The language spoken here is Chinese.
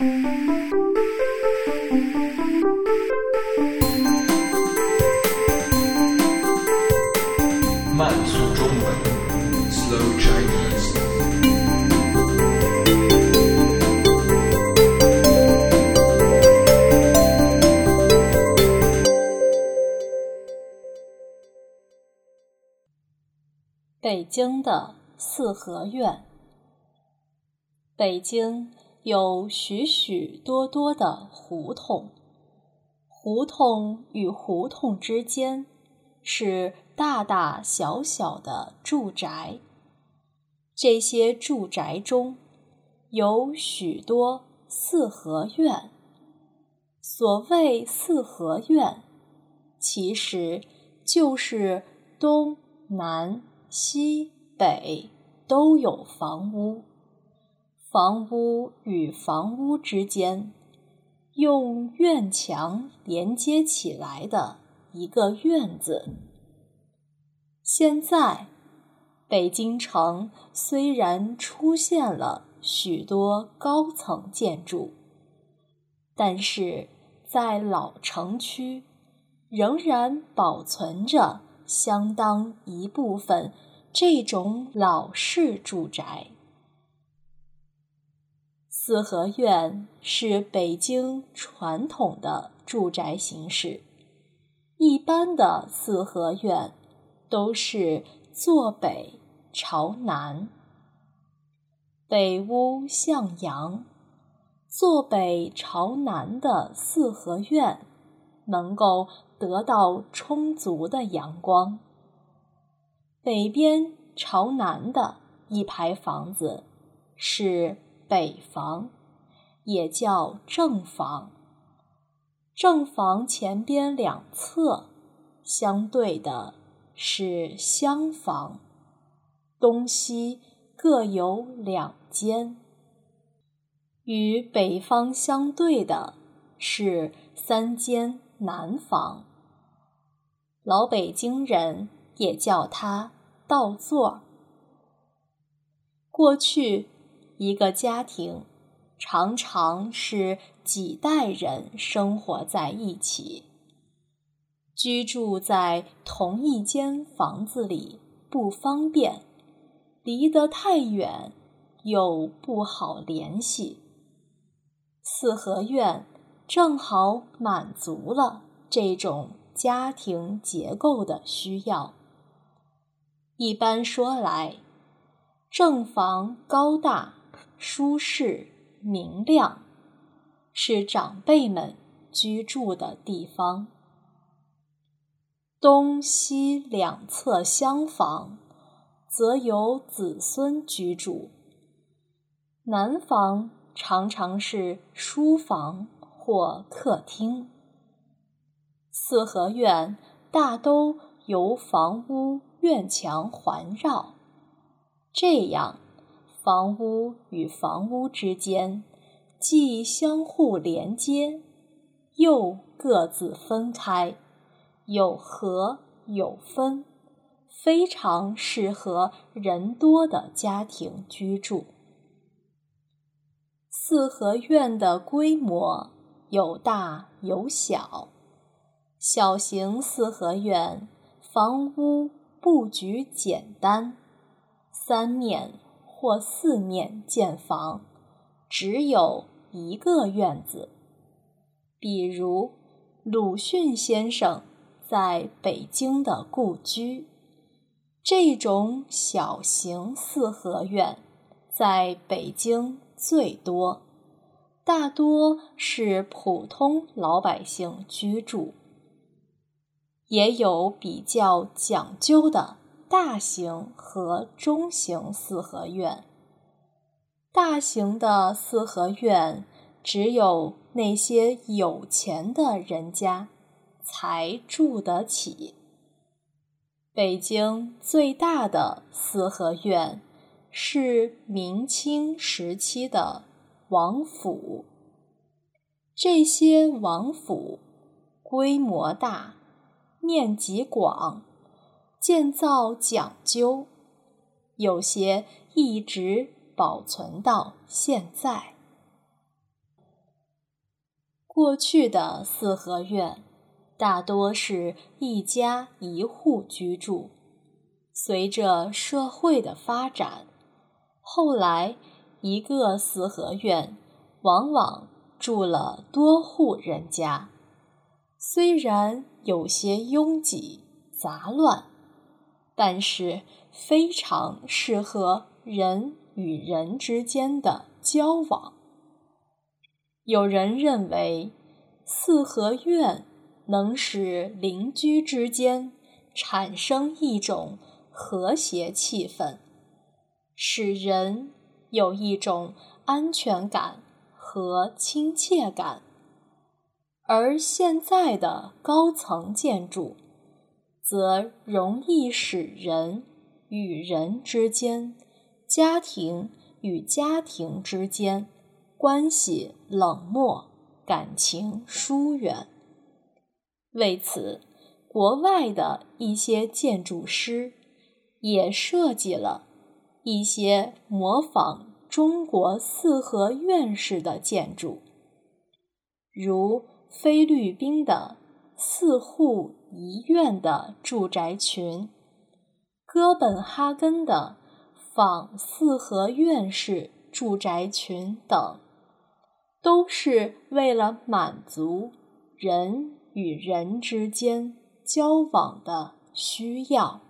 慢速中文，Slow Chinese。北京的四合院。北京有许许多多的胡同，胡同与胡同之间是大大小小的住宅。这些住宅中有许多四合院。所谓四合院，其实就是东南西北都有房屋。房屋与房屋之间用院墙连接起来的一个院子。现在，北京城虽然出现了许多高层建筑，但是在老城区仍然保存着相当一部分这种老式住宅。四合院是北京传统的住宅形式。一般的四合院都是坐北朝南，北屋向阳。坐北朝南的四合院能够得到充足的阳光。北边朝南的一排房子是。北房也叫正房，正房前边两侧相对的是厢房，东西各有两间。与北方相对的是三间南房，老北京人也叫它倒座。过去。一个家庭常常是几代人生活在一起，居住在同一间房子里不方便，离得太远又不好联系。四合院正好满足了这种家庭结构的需要。一般说来，正房高大。舒适明亮，是长辈们居住的地方。东西两侧厢房，则由子孙居住。南房常常是书房或客厅。四合院大都由房屋院墙环绕，这样。房屋与房屋之间，既相互连接，又各自分开，有合有分，非常适合人多的家庭居住。四合院的规模有大有小，小型四合院房屋布局简单，三面。或四面建房，只有一个院子。比如鲁迅先生在北京的故居，这种小型四合院在北京最多，大多是普通老百姓居住，也有比较讲究的。大型和中型四合院，大型的四合院只有那些有钱的人家才住得起。北京最大的四合院是明清时期的王府，这些王府规模大，面积广。建造讲究，有些一直保存到现在。过去的四合院大多是一家一户居住，随着社会的发展，后来一个四合院往往住了多户人家，虽然有些拥挤杂乱，但是非常适合人与人之间的交往。有人认为，四合院能使邻居之间产生一种和谐气氛，使人有一种安全感和亲切感。而现在的高层建筑，则容易使人与人之间、家庭与家庭之间。关系冷漠，感情疏远。为此，国外的一些建筑师也设计了一些模仿中国四合院式的建筑，如菲律宾的四户一院的住宅群，哥本哈根的仿四合院式住宅群等。都是为了满足人与人之间交往的需要。